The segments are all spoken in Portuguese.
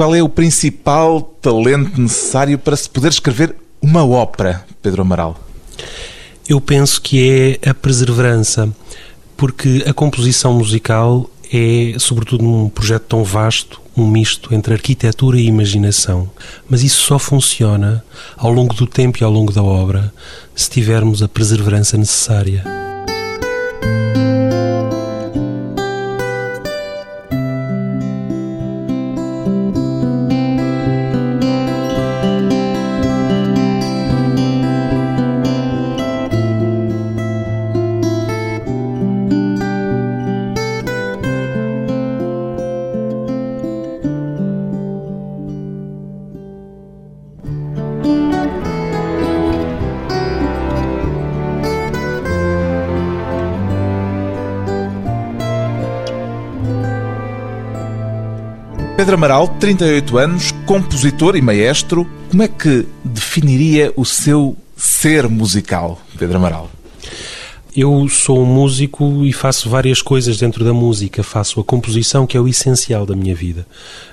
Qual é o principal talento necessário para se poder escrever uma ópera, Pedro Amaral? Eu penso que é a perseverança, porque a composição musical é, sobretudo num projeto tão vasto, um misto entre arquitetura e imaginação. Mas isso só funciona ao longo do tempo e ao longo da obra se tivermos a perseverança necessária. Amaral, 38 anos, compositor e maestro. Como é que definiria o seu ser musical, Pedro Amaral? Eu sou um músico e faço várias coisas dentro da música. Faço a composição, que é o essencial da minha vida.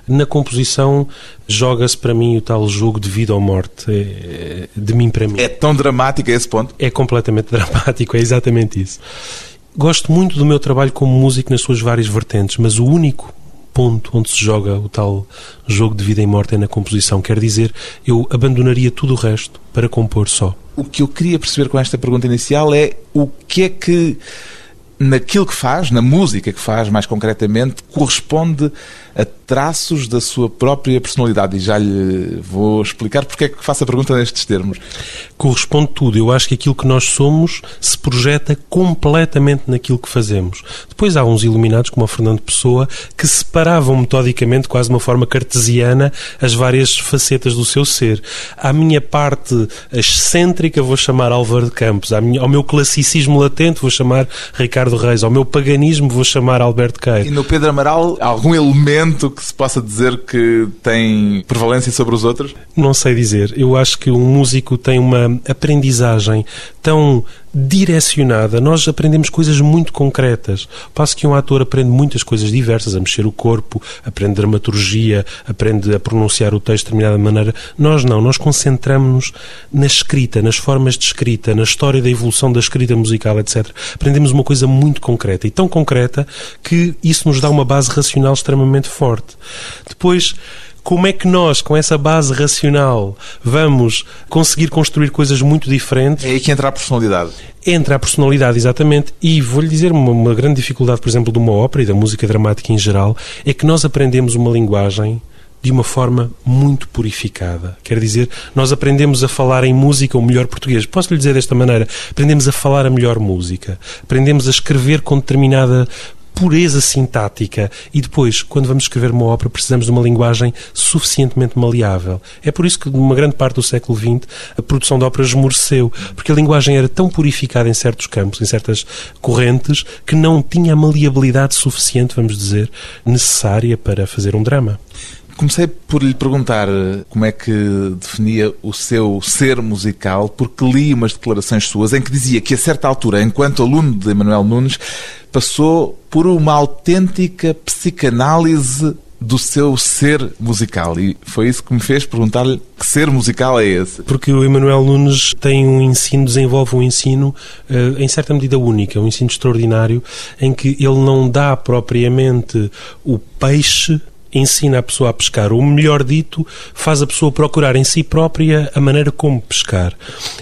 Na composição, joga-se para mim o tal jogo de vida ou morte, é, de mim para mim. É tão dramático a esse ponto? É completamente dramático, é exatamente isso. Gosto muito do meu trabalho como músico nas suas várias vertentes, mas o único ponto onde se joga o tal jogo de vida e morte é na composição. Quer dizer, eu abandonaria tudo o resto para compor só. O que eu queria perceber com esta pergunta inicial é o que é que naquilo que faz, na música que faz mais concretamente, corresponde a traços da sua própria personalidade. E já lhe vou explicar porque é que faço a pergunta nestes termos. Corresponde tudo. Eu acho que aquilo que nós somos se projeta completamente naquilo que fazemos. Depois há uns iluminados, como o Fernando Pessoa, que separavam metodicamente, quase de uma forma cartesiana, as várias facetas do seu ser. À minha parte excêntrica, vou chamar Álvaro de Campos. ao meu classicismo latente, vou chamar Ricardo Reis. Ao meu paganismo, vou chamar Alberto Queiro. E no Pedro Amaral, algum elemento que se possa dizer que tem prevalência sobre os outros? Não sei dizer. Eu acho que um músico tem uma aprendizagem tão direcionada. Nós aprendemos coisas muito concretas. Passo que um ator aprende muitas coisas diversas, a mexer o corpo, aprende dramaturgia, aprende a pronunciar o texto de determinada maneira. Nós não, nós concentramos-nos na escrita, nas formas de escrita, na história da evolução da escrita musical, etc. Aprendemos uma coisa muito concreta e tão concreta que isso nos dá uma base racional extremamente forte. Depois, como é que nós, com essa base racional, vamos conseguir construir coisas muito diferentes? É aí que entra a personalidade. Entra a personalidade, exatamente. E vou-lhe dizer uma, uma grande dificuldade, por exemplo, de uma ópera e da música dramática em geral, é que nós aprendemos uma linguagem de uma forma muito purificada. Quer dizer, nós aprendemos a falar em música o melhor português. Posso lhe dizer desta maneira? Aprendemos a falar a melhor música. Aprendemos a escrever com determinada pureza sintática e depois, quando vamos escrever uma ópera, precisamos de uma linguagem suficientemente maleável. É por isso que, numa grande parte do século XX, a produção de óperas esmoreceu, porque a linguagem era tão purificada em certos campos, em certas correntes, que não tinha a maleabilidade suficiente, vamos dizer, necessária para fazer um drama. Comecei por lhe perguntar eh, como é que definia o seu ser musical, porque li umas declarações suas em que dizia que, a certa altura, enquanto aluno de Emanuel Nunes, passou por uma autêntica psicanálise do seu ser musical. E foi isso que me fez perguntar-lhe que ser musical é esse. Porque o Emanuel Nunes tem um ensino, desenvolve um ensino uh, em certa medida único, um ensino extraordinário, em que ele não dá propriamente o peixe ensina a pessoa a pescar. O melhor dito, faz a pessoa procurar em si própria a maneira como pescar.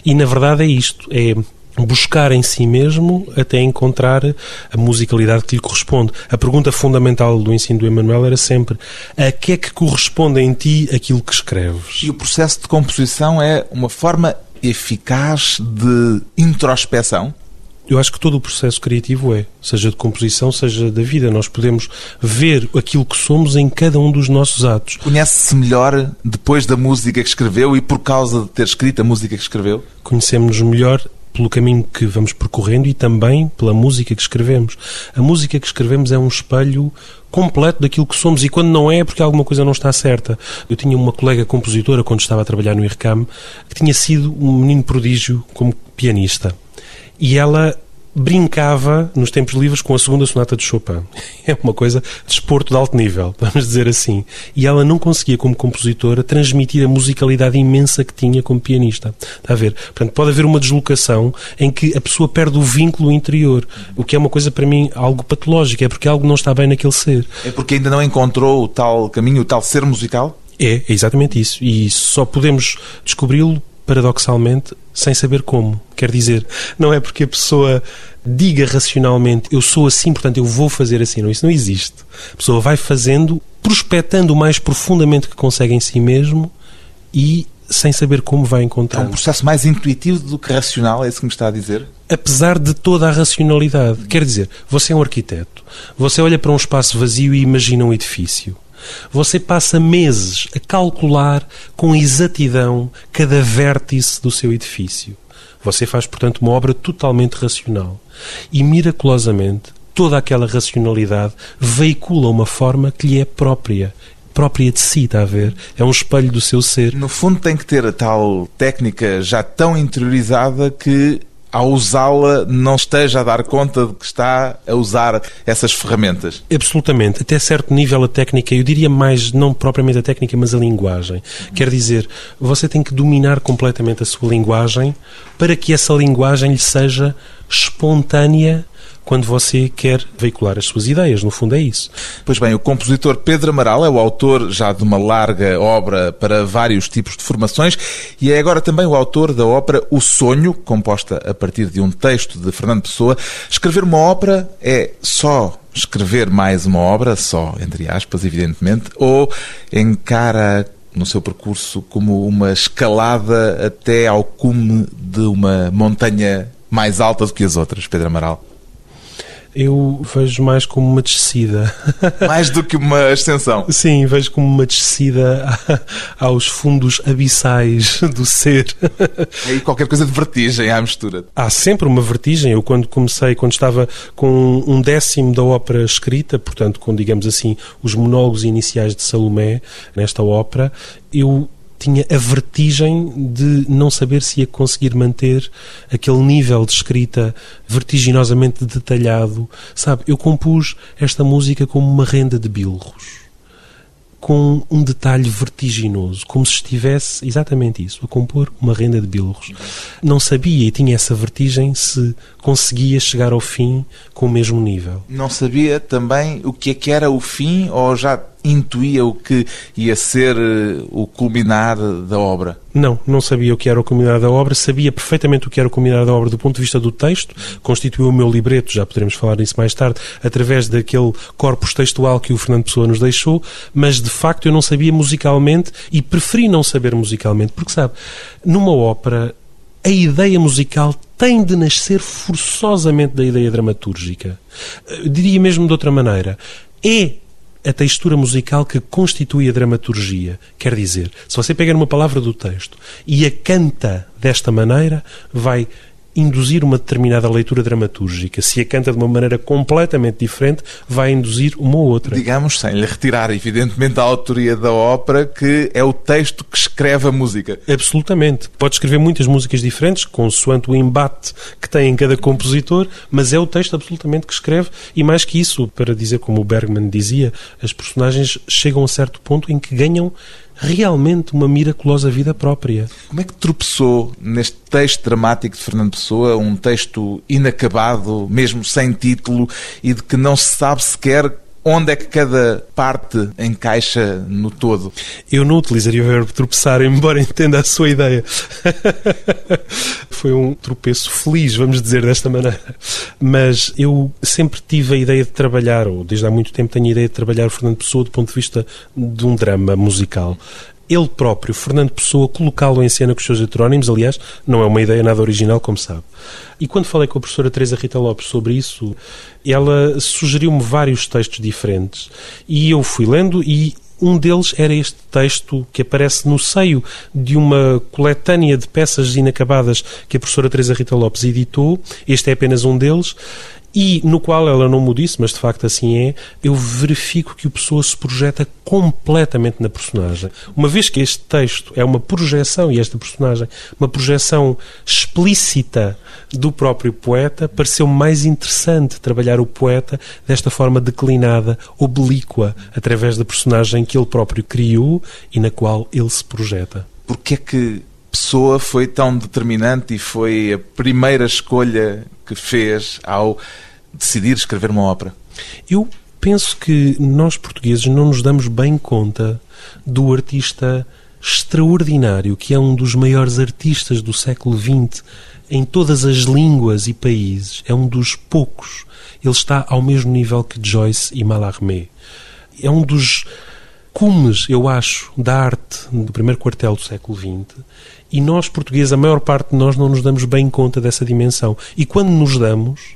E na verdade é isto: é buscar em si mesmo até encontrar a musicalidade que lhe corresponde. A pergunta fundamental do ensino do Emanuel era sempre a que é que corresponde em ti aquilo que escreves? E o processo de composição é uma forma eficaz de introspeção? Eu acho que todo o processo criativo é, seja de composição, seja da vida. Nós podemos ver aquilo que somos em cada um dos nossos atos. Conhece-se melhor depois da música que escreveu e por causa de ter escrito a música que escreveu? Conhecemos-nos melhor pelo caminho que vamos percorrendo e também pela música que escrevemos. A música que escrevemos é um espelho completo daquilo que somos e quando não é é porque alguma coisa não está certa. Eu tinha uma colega compositora quando estava a trabalhar no IRCAM que tinha sido um menino prodígio como pianista e ela brincava nos tempos livres com a segunda sonata de Chopin. É uma coisa de desporto de alto nível, vamos dizer assim. E ela não conseguia, como compositora, transmitir a musicalidade imensa que tinha como pianista. Está a ver? Portanto, pode haver uma deslocação em que a pessoa perde o vínculo interior, o que é uma coisa para mim algo patológico, é porque algo não está bem naquele ser. É porque ainda não encontrou o tal caminho, o tal ser musical? É, é exatamente isso. E só podemos descobri-lo paradoxalmente, sem saber como. Quer dizer, não é porque a pessoa diga racionalmente eu sou assim, portanto eu vou fazer assim. Não, isso não existe. A pessoa vai fazendo, prospectando o mais profundamente que consegue em si mesmo e sem saber como vai encontrar. É um processo mais intuitivo do que racional, é isso que me está a dizer? Apesar de toda a racionalidade. Quer dizer, você é um arquiteto, você olha para um espaço vazio e imagina um edifício. Você passa meses a calcular com exatidão cada vértice do seu edifício. Você faz, portanto, uma obra totalmente racional. E, miraculosamente, toda aquela racionalidade veicula uma forma que lhe é própria própria de si, está a ver? É um espelho do seu ser. No fundo, tem que ter a tal técnica já tão interiorizada que ao usá-la, não esteja a dar conta de que está a usar essas ferramentas. Absolutamente. Até certo nível a técnica, eu diria mais, não propriamente a técnica, mas a linguagem. Quer dizer, você tem que dominar completamente a sua linguagem para que essa linguagem lhe seja espontânea quando você quer veicular as suas ideias. No fundo, é isso. Pois bem, o compositor Pedro Amaral é o autor já de uma larga obra para vários tipos de formações e é agora também o autor da ópera O Sonho, composta a partir de um texto de Fernando Pessoa. Escrever uma ópera é só escrever mais uma obra, só entre aspas, evidentemente, ou encara no seu percurso como uma escalada até ao cume de uma montanha mais alta do que as outras, Pedro Amaral? Eu vejo mais como uma descida. Mais do que uma extensão. Sim, vejo como uma descida aos fundos abissais do ser. E aí qualquer coisa de vertigem à mistura. Há sempre uma vertigem. Eu quando comecei, quando estava com um décimo da ópera escrita, portanto com, digamos assim, os monólogos iniciais de Salomé, nesta ópera, eu tinha a vertigem de não saber se ia conseguir manter aquele nível de escrita vertiginosamente detalhado. Sabe, eu compus esta música como uma renda de bilros com um detalhe vertiginoso, como se estivesse exatamente isso, a compor uma renda de bilros. Não sabia e tinha essa vertigem se conseguia chegar ao fim com o mesmo nível. Não sabia também o que é que era o fim ou já intuía o que ia ser eh, o culminar da obra? Não, não sabia o que era o culminar da obra, sabia perfeitamente o que era o culminar da obra do ponto de vista do texto, constituiu o meu libreto, já poderemos falar nisso mais tarde, através daquele corpus textual que o Fernando Pessoa nos deixou, mas de facto eu não sabia musicalmente e preferi não saber musicalmente, porque sabe, numa ópera a ideia musical tem de nascer forçosamente da ideia dramatúrgica. Eu diria mesmo de outra maneira, é a textura musical que constitui a dramaturgia. Quer dizer, se você pegar uma palavra do texto e a canta desta maneira, vai induzir uma determinada leitura dramatúrgica. Se a canta de uma maneira completamente diferente, vai induzir uma ou outra. Digamos, sem lhe retirar, evidentemente, a autoria da ópera, que é o texto que escreve a música. Absolutamente. Pode escrever muitas músicas diferentes, consoante o embate que tem em cada compositor, mas é o texto absolutamente que escreve, e mais que isso, para dizer como o Bergman dizia, as personagens chegam a certo ponto em que ganham realmente uma miraculosa vida própria. Como é que tropeçou neste texto dramático de Fernando Pessoa, um texto inacabado, mesmo sem título, e de que não se sabe sequer onde é que cada parte encaixa no todo? Eu não utilizaria o verbo tropeçar, embora entenda a sua ideia. Foi um tropeço feliz, vamos dizer desta maneira. Mas eu sempre tive a ideia de trabalhar, ou desde há muito tempo tenho a ideia de trabalhar o Fernando Pessoa do ponto de vista de um drama musical ele próprio, Fernando Pessoa, colocá-lo em cena com os seus heterónimos, aliás, não é uma ideia nada original, como sabe. E quando falei com a professora Teresa Rita Lopes sobre isso, ela sugeriu-me vários textos diferentes. E eu fui lendo e um deles era este texto que aparece no seio de uma coletânea de peças inacabadas que a professora Teresa Rita Lopes editou. Este é apenas um deles e no qual ela não me disse, mas de facto assim é, eu verifico que o Pessoa se projeta completamente na personagem. Uma vez que este texto é uma projeção, e esta personagem, uma projeção explícita do próprio poeta, pareceu mais interessante trabalhar o poeta desta forma declinada, oblíqua, através da personagem que ele próprio criou e na qual ele se projeta. Porquê é que Pessoa foi tão determinante e foi a primeira escolha que fez ao decidir escrever uma ópera? Eu penso que nós portugueses não nos damos bem conta do artista extraordinário que é um dos maiores artistas do século XX em todas as línguas e países. É um dos poucos. Ele está ao mesmo nível que Joyce e Mallarmé. É um dos cumes, eu acho, da arte do primeiro quartel do século XX. E nós, portugueses, a maior parte de nós não nos damos bem conta dessa dimensão. E quando nos damos,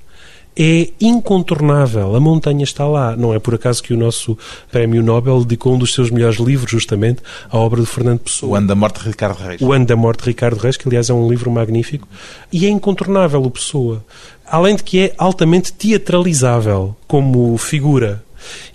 é incontornável. A montanha está lá. Não é por acaso que o nosso Prémio Nobel dedicou um dos seus melhores livros, justamente, à obra de Fernando Pessoa. O Ano da Morte de Ricardo Reis. O Ano da Morte de Ricardo Reis, que aliás é um livro magnífico. E é incontornável o Pessoa. Além de que é altamente teatralizável como figura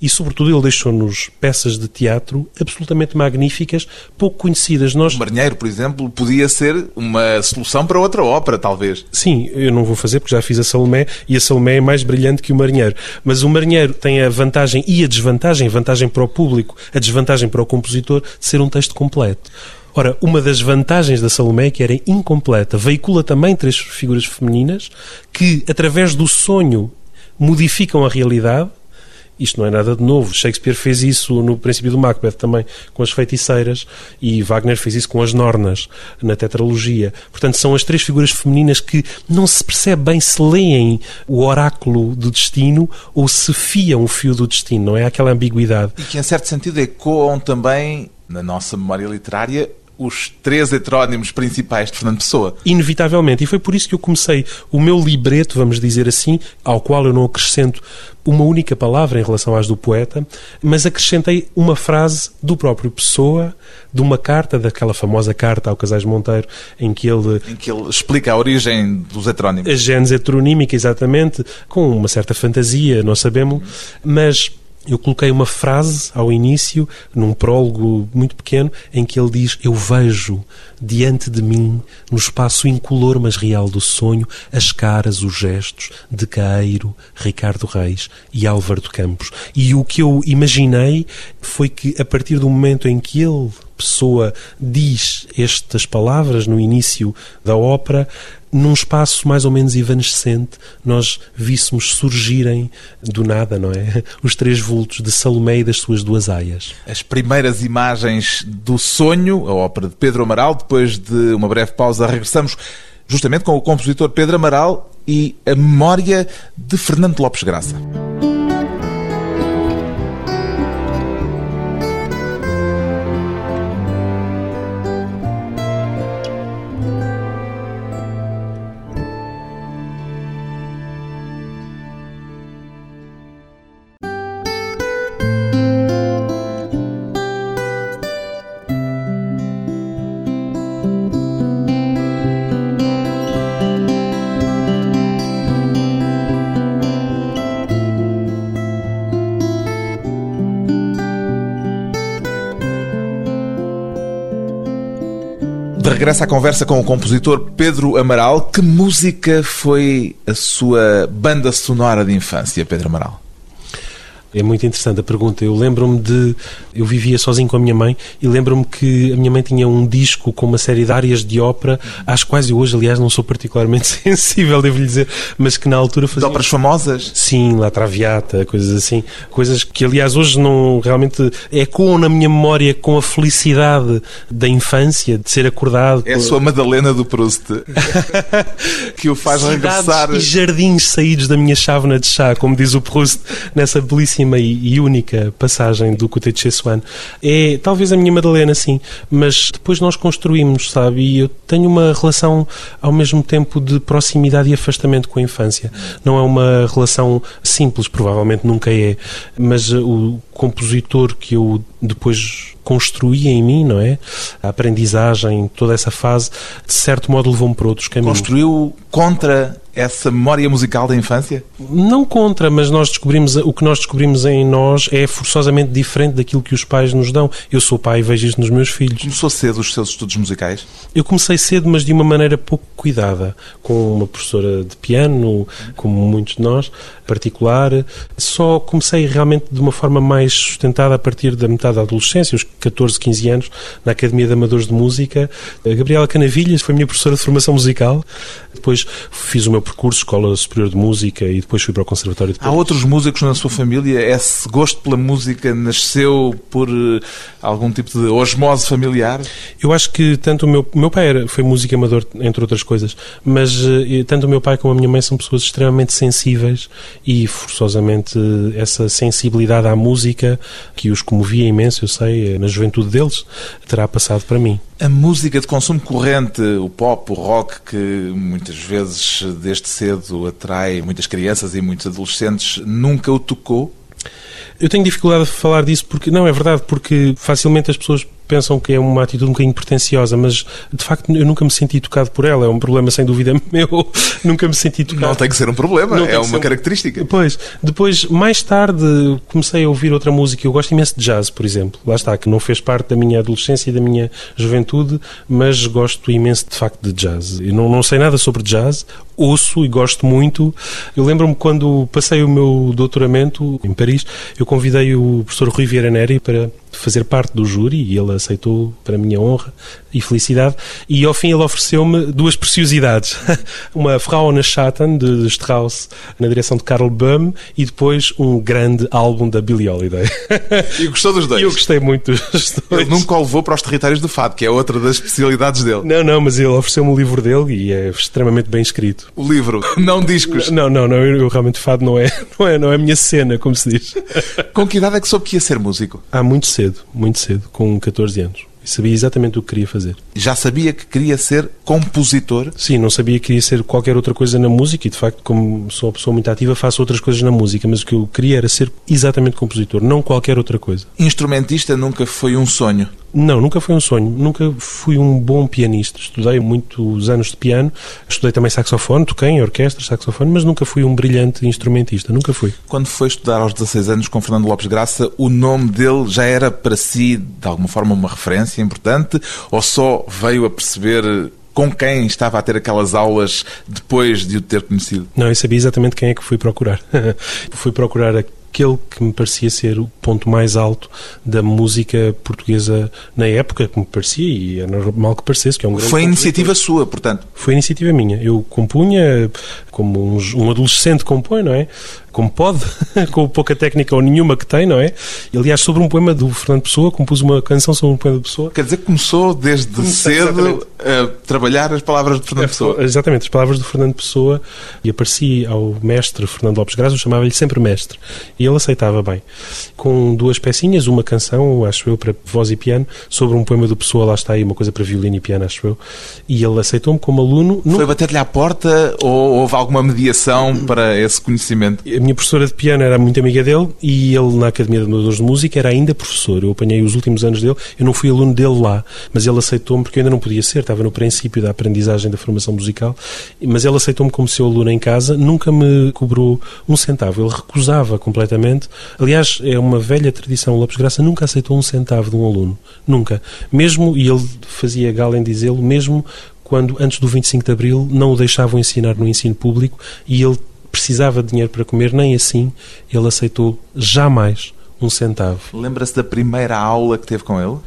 e, sobretudo, ele deixou-nos peças de teatro absolutamente magníficas, pouco conhecidas. Nós... O Marinheiro, por exemplo, podia ser uma solução para outra ópera, talvez. Sim, eu não vou fazer porque já fiz a Salomé e a Salomé é mais brilhante que o Marinheiro. Mas o Marinheiro tem a vantagem e a desvantagem, a vantagem para o público, a desvantagem para o compositor, de ser um texto completo. Ora, uma das vantagens da Salomé é que era incompleta. Veicula também três figuras femininas que, através do sonho, modificam a realidade isto não é nada de novo. Shakespeare fez isso no princípio do Macbeth também, com as feiticeiras, e Wagner fez isso com as Nornas, na tetralogia. Portanto, são as três figuras femininas que não se percebe bem se leem o oráculo do destino ou se fiam o fio do destino, não é? Aquela ambiguidade. E que, em certo sentido, ecoam também, na nossa memória literária, os três heterónimos principais de Fernando Pessoa. Inevitavelmente. E foi por isso que eu comecei o meu libreto, vamos dizer assim, ao qual eu não acrescento uma única palavra em relação às do poeta, mas acrescentei uma frase do próprio Pessoa, de uma carta, daquela famosa carta ao Casais Monteiro, em que ele... Em que ele explica a origem dos heterónimos. A gênese heteronímica, exatamente, com uma certa fantasia, não sabemos, mas eu coloquei uma frase ao início, num prólogo muito pequeno, em que ele diz: Eu vejo diante de mim, no espaço incolor mas real do sonho, as caras, os gestos de Caeiro, Ricardo Reis e Álvaro de Campos. E o que eu imaginei foi que, a partir do momento em que ele, pessoa, diz estas palavras no início da ópera, num espaço mais ou menos evanescente, nós víssemos surgirem do nada, não é? Os três vultos de Salomé e das suas duas aias. As primeiras imagens do sonho, a ópera de Pedro Amaral, depois de uma breve pausa, regressamos justamente com o compositor Pedro Amaral e a memória de Fernando Lopes Graça. De regresso à conversa com o compositor Pedro Amaral, que música foi a sua banda sonora de infância, Pedro Amaral? É muito interessante a pergunta. Eu lembro-me de. Eu vivia sozinho com a minha mãe e lembro-me que a minha mãe tinha um disco com uma série de áreas de ópera, às quais eu hoje, aliás, não sou particularmente sensível, devo-lhe dizer, mas que na altura fazia. De óperas famosas? Sim, La Traviata, coisas assim. Coisas que, aliás, hoje não realmente ecoam na minha memória com a felicidade da infância, de ser acordado. É a sua Madalena do Proust que o faz Cidades regressar. E jardins saídos da minha chávena de chá, como diz o Proust, nessa belíssima e, única passagem do Côté de Chessuan. É talvez a minha Madalena, sim, mas depois nós construímos, sabe? E eu tenho uma relação ao mesmo tempo de proximidade e afastamento com a infância. Não é uma relação simples, provavelmente nunca é, mas o compositor que eu depois construía em mim, não é? A aprendizagem, toda essa fase, de certo modo levou-me para outros caminhos. Construiu contra essa memória musical da infância? Não contra, mas nós descobrimos o que nós descobrimos em nós é forçosamente diferente daquilo que os pais nos dão. Eu sou pai e vejo isto nos meus filhos. Começou cedo os seus estudos musicais? Eu comecei cedo, mas de uma maneira pouco cuidada, com uma professora de piano, como muitos de nós, particular. Só comecei realmente de uma forma mais sustentada a partir da metade da adolescência, os 14, 15 anos, na Academia de Amadores de Música. A Gabriela Canavilhas foi minha professora de formação musical. Depois fiz o meu percurso, Escola Superior de Música, e depois fui para o Conservatório de Há outros músicos na sua família? Esse gosto pela música nasceu por eh, algum tipo de osmose familiar? Eu acho que tanto o meu, meu pai era, foi músico amador, entre outras coisas, mas eh, tanto o meu pai como a minha mãe são pessoas extremamente sensíveis e forçosamente essa sensibilidade à música que os comovia imenso, eu sei, na juventude deles, terá passado para mim. A música de consumo corrente, o pop, o rock, que muitas vezes desde cedo atrai muitas crianças e muitos adolescentes, nunca o tocou? Eu tenho dificuldade a falar disso porque, não, é verdade, porque facilmente as pessoas pensam que é uma atitude um bocadinho pretenciosa, mas de facto eu nunca me senti tocado por ela. É um problema sem dúvida meu. nunca me senti tocado. Não tem que ser um problema, Não é uma característica. Pois, depois, mais tarde, comecei a ouvir outra música. Eu gosto imenso de jazz, por exemplo. Lá está, que não fez parte da minha adolescência e da minha juventude, mas gosto imenso de facto de jazz. Eu não, não sei nada sobre jazz, ouço e gosto muito. Eu lembro-me quando passei o meu doutoramento em Paris, eu convidei o professor Rui Vieira Neri para fazer parte do júri e ele aceitou para a minha honra e felicidade. E ao fim ele ofereceu-me duas preciosidades: uma Frauen Schatten de Strauss na direção de Karl Böhm e depois um grande álbum da Billie Holiday. E gostou dos dois? Eu gostei muito dos dois. Ele nunca o levou para os territórios do fado, que é outra das especialidades dele. Não, não, mas ele ofereceu-me o livro dele e é extremamente bem escrito. O livro, não discos. Não, não, não, eu, eu realmente fado não é, não é, não é a minha cena, como se diz. Com que idade é que soube que ia ser músico? Há muito cedo, muito cedo, com 14 anos. E sabia exatamente o que queria fazer. Já sabia que queria ser compositor? Sim, não sabia que queria ser qualquer outra coisa na música e, de facto, como sou uma pessoa muito ativa, faço outras coisas na música, mas o que eu queria era ser exatamente compositor, não qualquer outra coisa. Instrumentista nunca foi um sonho? Não, nunca foi um sonho. Nunca fui um bom pianista. Estudei muitos anos de piano, estudei também saxofone, toquei em orquestra, saxofone, mas nunca fui um brilhante instrumentista. Nunca fui. Quando foi estudar aos 16 anos com Fernando Lopes Graça, o nome dele já era para si, de alguma forma, uma referência importante? Ou só veio a perceber com quem estava a ter aquelas aulas depois de o ter conhecido? Não, eu sabia exatamente quem é que fui procurar. fui procurar aquele que me parecia ser o ponto mais alto da música portuguesa na época, que me parecia, e é normal que parecesse, que é um grande Foi iniciativa sua, portanto? Foi iniciativa minha. Eu compunha, como um, um adolescente compõe, não é? Como pode, com pouca técnica ou nenhuma que tem, não é? E, aliás, sobre um poema do Fernando Pessoa, compus uma canção sobre um poema de Pessoa. Quer dizer que começou desde cedo exatamente. a trabalhar as palavras de Fernando Pessoa. Exatamente, as palavras do Fernando Pessoa e apareci ao mestre Fernando Lopes Graça, eu chamava-lhe sempre mestre, e ele aceitava bem. Com duas pecinhas, uma canção, acho eu, para voz e piano, sobre um poema do Pessoa, lá está aí, uma coisa para violino e piano, acho eu, e ele aceitou-me como aluno. Foi bater-lhe à porta ou houve alguma mediação para esse conhecimento? Minha professora de piano era muito amiga dele e ele na Academia de Amadores de Música era ainda professor. Eu apanhei os últimos anos dele, eu não fui aluno dele lá, mas ele aceitou-me porque eu ainda não podia ser, estava no princípio da aprendizagem da formação musical, mas ele aceitou-me como seu aluno em casa, nunca me cobrou um centavo, ele recusava completamente. Aliás, é uma velha tradição, o Lopes Graça nunca aceitou um centavo de um aluno, nunca. Mesmo, e ele fazia gala em dizê-lo, mesmo quando antes do 25 de Abril não o deixavam ensinar no ensino público e ele precisava de dinheiro para comer, nem assim ele aceitou jamais um centavo. Lembra-se da primeira aula que teve com ele?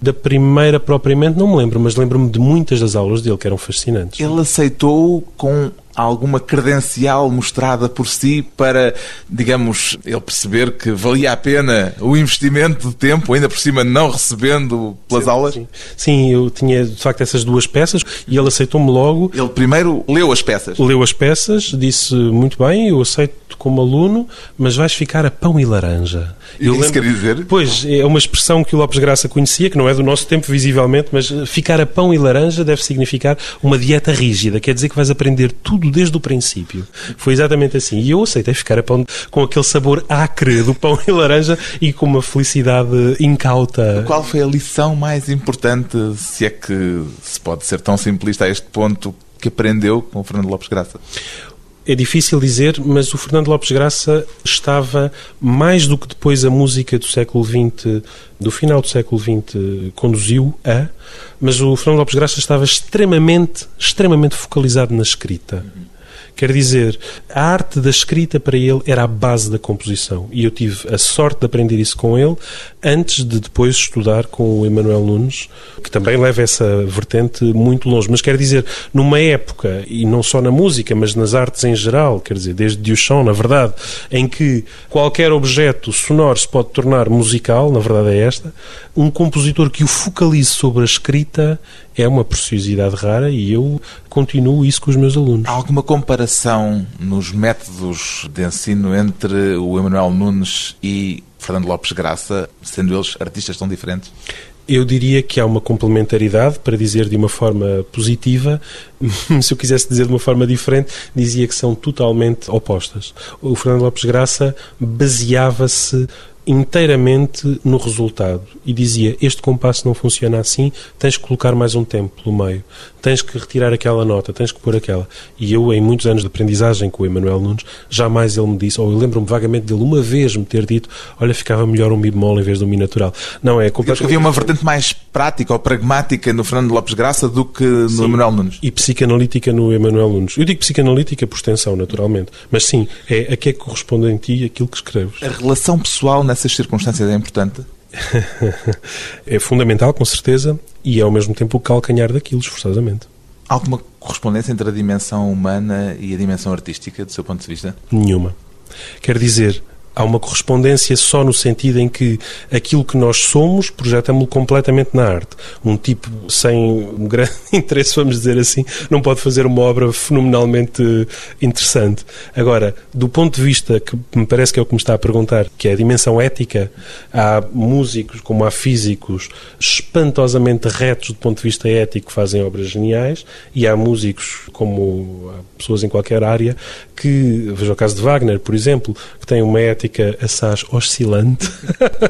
Da primeira propriamente não me lembro, mas lembro-me de muitas das aulas dele que eram fascinantes. Ele aceitou com alguma credencial mostrada por si para, digamos, ele perceber que valia a pena o investimento de tempo, ainda por cima não recebendo pelas sim, aulas? Sim. sim, eu tinha de facto essas duas peças e ele aceitou-me logo. Ele primeiro leu as peças? Leu as peças, disse muito bem, eu aceito como aluno, mas vais ficar a pão e laranja. Eu isso lembro... quer dizer? Pois, é uma expressão que o Lopes Graça conhecia, que não é do nosso tempo visivelmente, mas ficar a pão e laranja deve significar uma dieta rígida, quer dizer que vais aprender tudo tudo desde o princípio. Foi exatamente assim. E eu aceitei ficar a pão com aquele sabor acre do pão e laranja e com uma felicidade incauta. Qual foi a lição mais importante, se é que se pode ser tão simplista a este ponto, que aprendeu com o Fernando Lopes Graça? É difícil dizer, mas o Fernando Lopes Graça estava, mais do que depois a música do século XX, do final do século XX, conduziu a, mas o Fernando Lopes Graça estava extremamente, extremamente focalizado na escrita. Quer dizer, a arte da escrita para ele era a base da composição. E eu tive a sorte de aprender isso com ele antes de depois estudar com o Emanuel Nunes, que também leva essa vertente muito longe. Mas quer dizer, numa época, e não só na música, mas nas artes em geral, quer dizer, desde Duchamp, na verdade, em que qualquer objeto sonoro se pode tornar musical, na verdade é esta, um compositor que o focalize sobre a escrita é uma preciosidade rara e eu continuo isso com os meus alunos. Há alguma comparação nos métodos de ensino entre o Emanuel Nunes e Fernando Lopes Graça, sendo eles artistas tão diferentes? Eu diria que há uma complementaridade, para dizer de uma forma positiva. Se eu quisesse dizer de uma forma diferente, dizia que são totalmente opostas. O Fernando Lopes Graça baseava-se inteiramente no resultado e dizia: Este compasso não funciona assim, tens que colocar mais um tempo pelo meio, tens que retirar aquela nota, tens que pôr aquela. E eu, em muitos anos de aprendizagem com o Emanuel Nunes, jamais ele me disse, ou eu lembro-me vagamente dele uma vez me ter dito: Olha, ficava melhor um mi bemol em vez de um mi natural. Não é completamente. Havia uma vertente mais prática ou pragmática no Fernando Lopes Graça do que no sim, Emanuel Nunes. E psicanalítica no Emanuel Nunes. Eu digo psicanalítica por extensão, naturalmente, mas sim, é a que é que corresponde em ti aquilo que escreves. A relação pessoal nessa nessas circunstâncias é importante? é fundamental, com certeza, e é ao mesmo tempo o calcanhar daquilo, esforçadamente. Há alguma correspondência entre a dimensão humana e a dimensão artística, do seu ponto de vista? Nenhuma. Quer dizer, há uma correspondência só no sentido em que aquilo que nós somos projetamos completamente na arte. Um tipo sem um grande interesse, vamos dizer assim, não pode fazer uma obra fenomenalmente interessante. Agora, do ponto de vista que me parece que é o que me está a perguntar, que é a dimensão ética, há músicos como há físicos espantosamente retos do ponto de vista ético que fazem obras geniais e há músicos como há pessoas em qualquer área que, veja o caso de Wagner, por exemplo, que tem uma ética assaz oscilante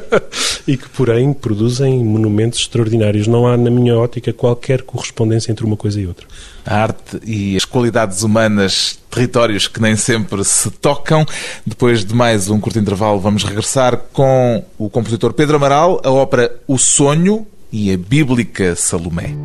e que, porém, produzem monumentos extraordinários. Não há, na minha ótica, qualquer correspondência entre uma coisa e outra. A arte e as qualidades humanas, territórios que nem sempre se tocam. Depois de mais um curto intervalo, vamos regressar com o compositor Pedro Amaral, a ópera O Sonho e a bíblica Salomé.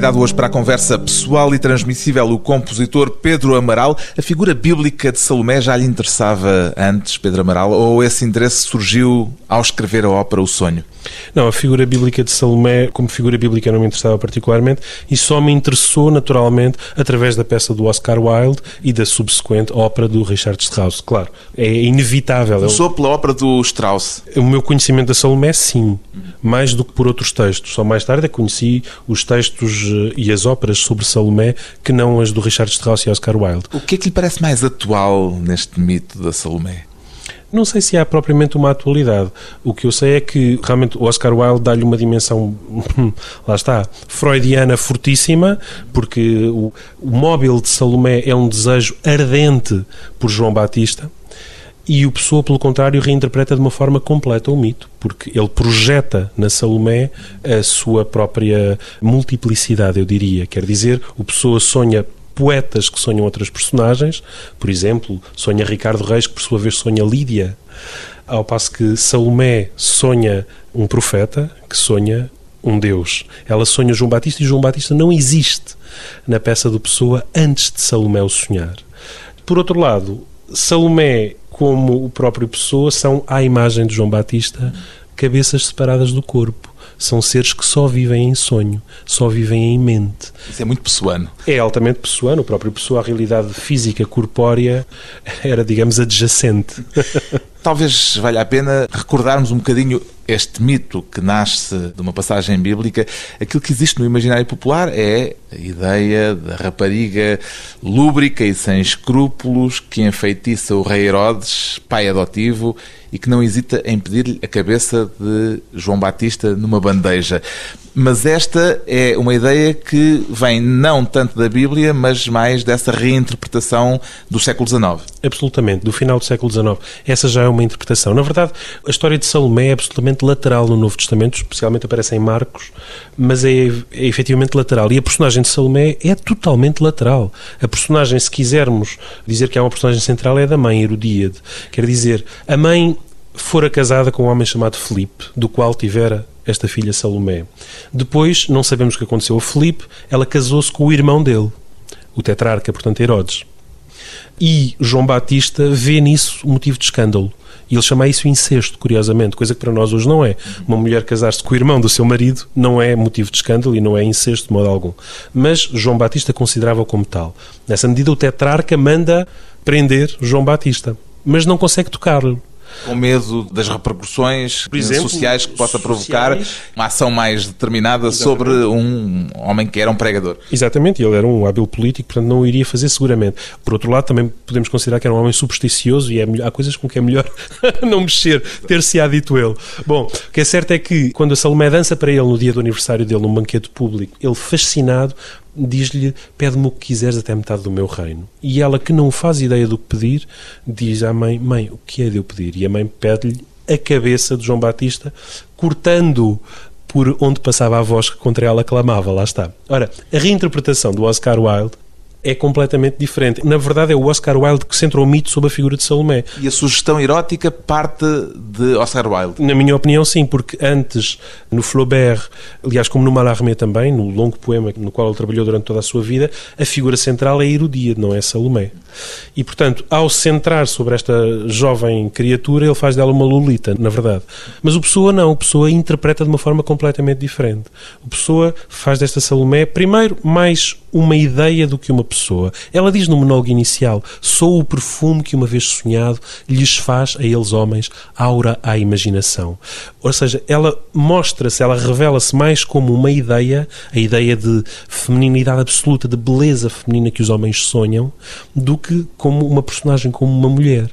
Convidado hoje para a conversa pessoal e transmissível o compositor Pedro Amaral. A figura bíblica de Salomé já lhe interessava antes, Pedro Amaral, ou esse interesse surgiu ao escrever a ópera O Sonho? Não, a figura bíblica de Salomé, como figura bíblica, não me interessava particularmente e só me interessou naturalmente através da peça do Oscar Wilde e da subsequente ópera do Richard Strauss. Claro, é inevitável. Começou pela ópera do Strauss? O meu conhecimento da Salomé, sim, mais do que por outros textos. Só mais tarde conheci os textos e as óperas sobre Salomé que não as do Richard Strauss e Oscar Wilde. O que é que lhe parece mais atual neste mito da Salomé? Não sei se há propriamente uma atualidade. O que eu sei é que realmente o Oscar Wilde dá-lhe uma dimensão, lá está, freudiana fortíssima, porque o, o móvel de Salomé é um desejo ardente por João Batista. E o Pessoa, pelo contrário, reinterpreta de uma forma completa o mito, porque ele projeta na Salomé a sua própria multiplicidade, eu diria. Quer dizer, o Pessoa sonha poetas que sonham outras personagens, por exemplo, sonha Ricardo Reis, que por sua vez sonha Lídia, ao passo que Salomé sonha um profeta que sonha um Deus. Ela sonha João Batista e João Batista não existe na peça do Pessoa antes de Salomé o sonhar. Por outro lado, Salomé, como o próprio Pessoa, são à imagem de João Batista cabeças separadas do corpo. São seres que só vivem em sonho, só vivem em mente. Isso é muito pessoano. É altamente pessoano. O próprio Pessoa, a realidade física corpórea era, digamos, adjacente. Talvez valha a pena recordarmos um bocadinho este mito que nasce de uma passagem bíblica. Aquilo que existe no imaginário popular é a ideia da rapariga lúbrica e sem escrúpulos que enfeitiça o rei Herodes, pai adotivo, e que não hesita em pedir-lhe a cabeça de João Batista numa bandeja. Mas esta é uma ideia que vem não tanto da Bíblia, mas mais dessa reinterpretação do século XIX. Absolutamente, do final do século XIX. Essa já é uma interpretação. Na verdade, a história de Salomé é absolutamente lateral no Novo Testamento, especialmente aparece em Marcos, mas é, é efetivamente lateral. E a personagem de Salomé é totalmente lateral. A personagem, se quisermos dizer que é uma personagem central, é da mãe Herodíade. Quer dizer, a mãe fora casada com um homem chamado Filipe, do qual tivera esta filha Salomé. Depois, não sabemos o que aconteceu a Filipe, ela casou-se com o irmão dele, o tetrarca, portanto, Herodes. E João Batista vê nisso motivo de escândalo. E ele chama isso incesto, curiosamente, coisa que para nós hoje não é. Uma mulher casar-se com o irmão do seu marido não é motivo de escândalo e não é incesto de modo algum. Mas João Batista considerava-o como tal. Nessa medida, o tetrarca manda prender João Batista, mas não consegue tocá-lo com medo das repercussões exemplo, sociais que possa provocar sociais. uma ação mais determinada Exatamente. sobre um homem que era um pregador. Exatamente, ele era um hábil político, portanto não o iria fazer seguramente. Por outro lado, também podemos considerar que era um homem supersticioso e é há coisas com que é melhor não mexer, ter-se-á dito ele. Bom, o que é certo é que quando a Salomé dança para ele no dia do aniversário dele, num banquete público, ele fascinado diz-lhe: Pede-me o que quiseres até metade do meu reino. E ela, que não faz ideia do que pedir, diz à mãe: Mãe, o que é de eu pedir? E a mãe pede-lhe a cabeça de João Batista, cortando por onde passava a voz que contra ela clamava. Lá está. Ora, a reinterpretação do Oscar Wilde é completamente diferente. Na verdade, é o Oscar Wilde que centra o mito sobre a figura de Salomé. E a sugestão erótica parte de Oscar Wilde? Na minha opinião, sim, porque antes, no Flaubert, aliás, como no Mallarmé também, no longo poema no qual ele trabalhou durante toda a sua vida, a figura central é Herodíade, não é Salomé. E, portanto, ao centrar sobre esta jovem criatura, ele faz dela uma Lolita, na verdade. Mas o Pessoa não, o Pessoa interpreta de uma forma completamente diferente. O Pessoa faz desta Salomé, primeiro, mais uma ideia do que uma pessoa. Ela diz no monólogo inicial: Sou o perfume que uma vez sonhado lhes faz a eles homens aura à imaginação. Ou seja, ela mostra-se, ela revela-se mais como uma ideia, a ideia de feminilidade absoluta, de beleza feminina que os homens sonham, do que como uma personagem, como uma mulher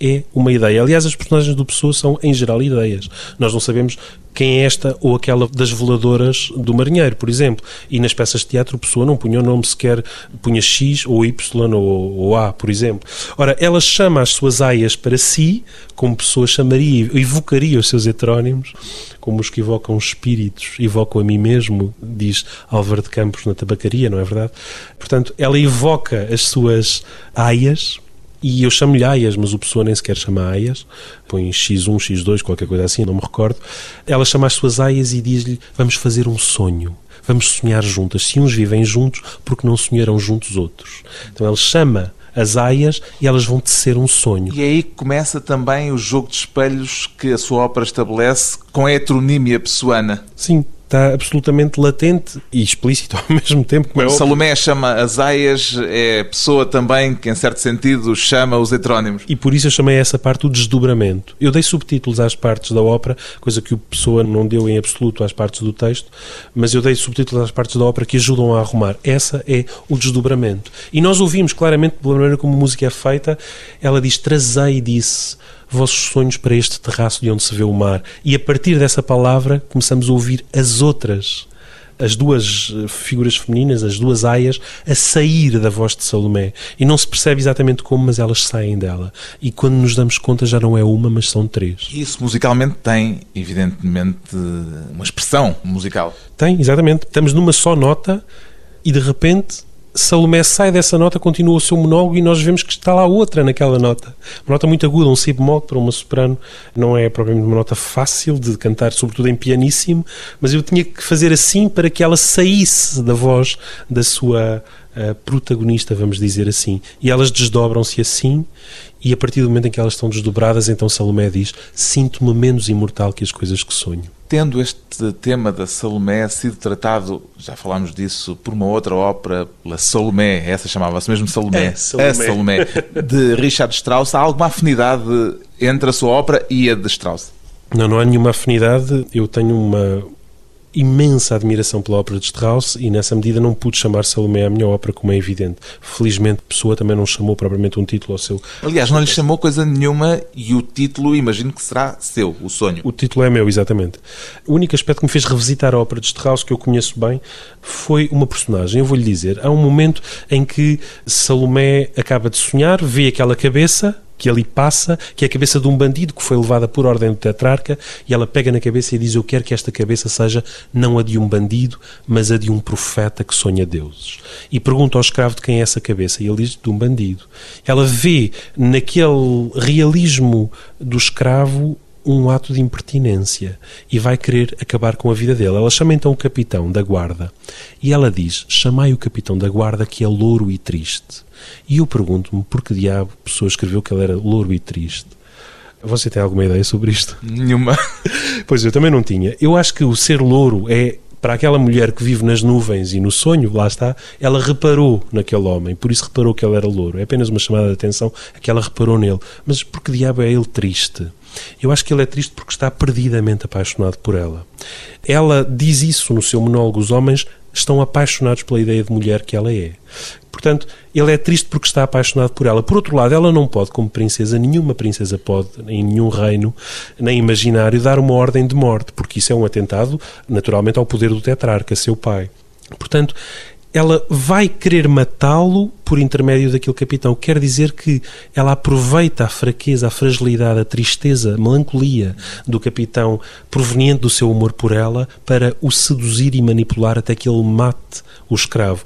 é uma ideia. Aliás, as personagens do Pessoa são, em geral, ideias. Nós não sabemos quem é esta ou aquela das veladoras do marinheiro, por exemplo. E nas peças de teatro, pessoa não punha o nome sequer, punha X ou Y ou, ou A, por exemplo. Ora, ela chama as suas aias para si, como pessoa chamaria, evocaria os seus heterónimos, como os que evocam os espíritos, evocam a mim mesmo, diz Álvaro de Campos na tabacaria, não é verdade? Portanto, ela evoca as suas aias, e eu chamo-lhe Aias, mas o pessoa nem sequer chama Aias, põe X1, X2, qualquer coisa assim, não me recordo. Ela chama as suas Aias e diz-lhe: Vamos fazer um sonho, vamos sonhar juntas. Se uns vivem juntos, porque não sonharão juntos outros? Então ele chama as aias e elas vão tecer um sonho. E aí começa também o jogo de espelhos que a sua ópera estabelece com a heteronímia pessoana. Sim, está absolutamente latente e explícito ao mesmo tempo. Como é Salomé chama as aias, é pessoa também que, em certo sentido, chama os heterónimos. E por isso eu chamei essa parte o desdobramento. Eu dei subtítulos às partes da ópera, coisa que o Pessoa não deu em absoluto às partes do texto, mas eu dei subtítulos às partes da ópera que ajudam a arrumar. Essa é o desdobramento. E nós ouvimos claramente, pela maneira como a música é feita, ela diz: Trazei, disse vossos sonhos para este terraço de onde se vê o mar. E a partir dessa palavra começamos a ouvir as outras, as duas eh, figuras femininas, as duas aias, a sair da voz de Salomé. E não se percebe exatamente como, mas elas saem dela. E quando nos damos conta já não é uma, mas são três. Isso musicalmente tem, evidentemente, uma expressão musical. Tem, exatamente. Estamos numa só nota e de repente Salomé sai dessa nota, continua o seu monólogo e nós vemos que está lá outra naquela nota. Uma nota muito aguda, um si bemol para uma soprano não é propriamente uma nota fácil de cantar, sobretudo em pianíssimo, mas eu tinha que fazer assim para que ela saísse da voz da sua a protagonista, vamos dizer assim. E elas desdobram-se assim, e a partir do momento em que elas estão desdobradas, então Salomé diz: Sinto-me menos imortal que as coisas que sonho. Tendo este tema da Salomé sido tratado, já falámos disso, por uma outra ópera, La Salomé, essa chamava-se mesmo Salomé, é, Salomé. a Salomé, de Richard Strauss, há alguma afinidade entre a sua ópera e a de Strauss? Não, não há nenhuma afinidade. Eu tenho uma, imensa admiração pela ópera de Strauss e nessa medida não pude chamar Salomé a minha ópera, como é evidente. Felizmente, a pessoa também não chamou propriamente um título ao seu. Aliás, não lhe chamou coisa nenhuma e o título, imagino que será seu, o sonho. O título é meu, exatamente. O único aspecto que me fez revisitar a ópera de Strauss, que eu conheço bem, foi uma personagem. Eu vou-lhe dizer, há um momento em que Salomé acaba de sonhar, vê aquela cabeça que ali passa, que é a cabeça de um bandido que foi levada por ordem do tetrarca, e ela pega na cabeça e diz: Eu quero que esta cabeça seja não a de um bandido, mas a de um profeta que sonha deuses. E pergunta ao escravo de quem é essa cabeça, e ele diz: De um bandido. Ela vê naquele realismo do escravo um ato de impertinência e vai querer acabar com a vida dele. Ela chama então o capitão da guarda e ela diz: Chamai o capitão da guarda que é louro e triste. E eu pergunto-me por que diabo a pessoa escreveu que ele era louro e triste. Você tem alguma ideia sobre isto? Nenhuma. Pois eu também não tinha. Eu acho que o ser louro é para aquela mulher que vive nas nuvens e no sonho, lá está, ela reparou naquele homem, por isso reparou que ele era louro. É apenas uma chamada de atenção a que ela reparou nele. Mas por que diabo é ele triste? Eu acho que ele é triste porque está perdidamente apaixonado por ela. Ela diz isso no seu monólogo. Os homens estão apaixonados pela ideia de mulher que ela é. Portanto, ele é triste porque está apaixonado por ela. Por outro lado, ela não pode, como princesa, nenhuma princesa pode, em nenhum reino, nem imaginário, dar uma ordem de morte, porque isso é um atentado, naturalmente, ao poder do tetrarca, seu pai. Portanto, ela vai querer matá-lo por intermédio daquele capitão. Quer dizer que ela aproveita a fraqueza, a fragilidade, a tristeza, a melancolia do capitão proveniente do seu amor por ela para o seduzir e manipular até que ele mate o escravo.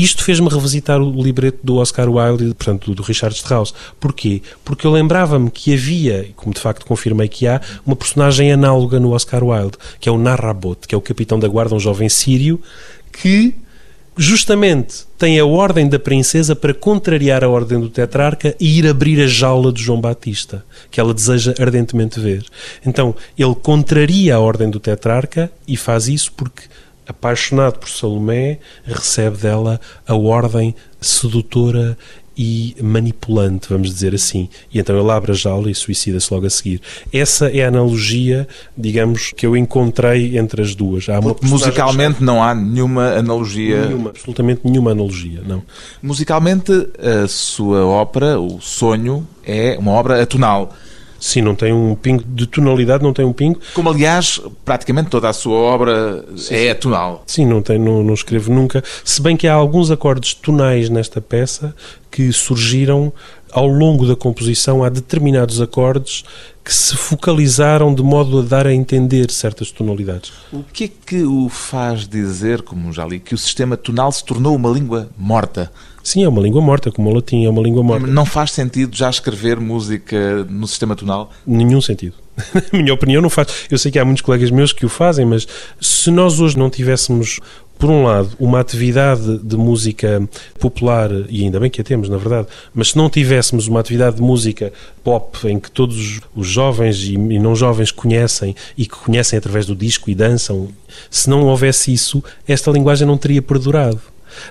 Isto fez-me revisitar o libreto do Oscar Wilde, portanto, do Richard Strauss. Porquê? Porque eu lembrava-me que havia, como de facto confirmei que há, uma personagem análoga no Oscar Wilde, que é o Narrabot, que é o capitão da guarda, um jovem sírio, que justamente tem a ordem da princesa para contrariar a ordem do tetrarca e ir abrir a jaula de João Batista, que ela deseja ardentemente ver. Então, ele contraria a ordem do tetrarca e faz isso porque apaixonado por Salomé, recebe dela a ordem sedutora e manipulante, vamos dizer assim. E então ele abre a jaula e suicida-se logo a seguir. Essa é a analogia, digamos, que eu encontrei entre as duas. Há musicalmente não há nenhuma analogia. Nenhuma, absolutamente nenhuma analogia, não. Musicalmente, a sua ópera, o Sonho, é uma obra atonal. Sim, não tem um pingo de tonalidade, não tem um pingo. Como, aliás, praticamente toda a sua obra sim, é tonal. Sim, não, tem, não, não escrevo nunca. Se bem que há alguns acordes tonais nesta peça que surgiram ao longo da composição. Há determinados acordes que se focalizaram de modo a dar a entender certas tonalidades. O que é que o faz dizer, como já li, que o sistema tonal se tornou uma língua morta? Sim, é uma língua morta, como o latim é uma língua morta. Não faz sentido já escrever música no sistema tonal? Nenhum sentido. Na minha opinião, não faz. Eu sei que há muitos colegas meus que o fazem, mas se nós hoje não tivéssemos por um lado, uma atividade de música popular, e ainda bem que a temos, na verdade, mas se não tivéssemos uma atividade de música pop em que todos os jovens e não jovens conhecem e que conhecem através do disco e dançam, se não houvesse isso, esta linguagem não teria perdurado.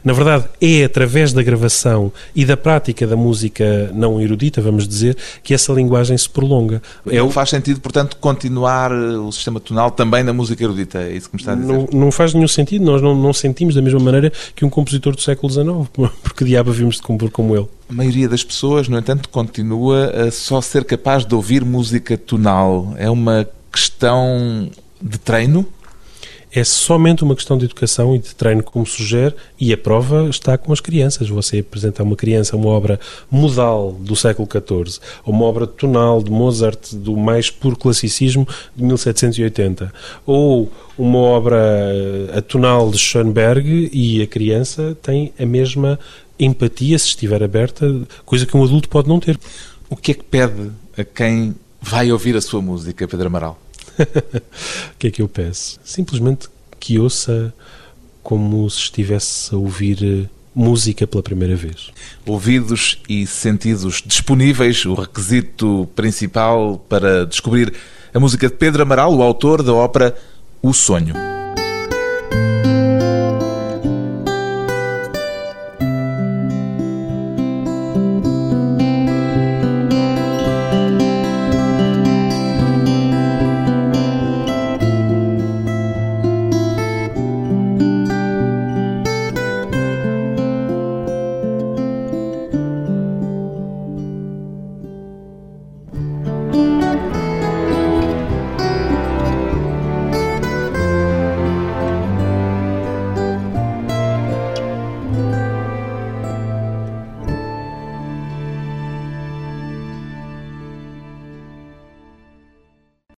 Na verdade, é através da gravação e da prática da música não erudita, vamos dizer, que essa linguagem se prolonga. É não faz sentido, portanto, continuar eh, o sistema tonal também na música erudita, é isso que me está a dizer? Não, não faz nenhum sentido, nós não, não sentimos da mesma maneira que um compositor do século XIX, porque diabo vimos de compor como ele. A maioria das pessoas, no entanto, continua a só ser capaz de ouvir música tonal. É uma questão de treino? É somente uma questão de educação e de treino, como sugere, e a prova está com as crianças. Você apresenta a uma criança uma obra modal do século XIV, ou uma obra tonal de Mozart, do mais puro classicismo de 1780, ou uma obra eh, atonal de Schoenberg, e a criança tem a mesma empatia, se estiver aberta, coisa que um adulto pode não ter. O que é que pede a quem vai ouvir a sua música, Pedro Amaral? o que é que eu peço? Simplesmente que ouça como se estivesse a ouvir eh, música pela primeira vez. Ouvidos e sentidos disponíveis, o requisito principal para descobrir a música de Pedro Amaral, o autor da ópera O Sonho.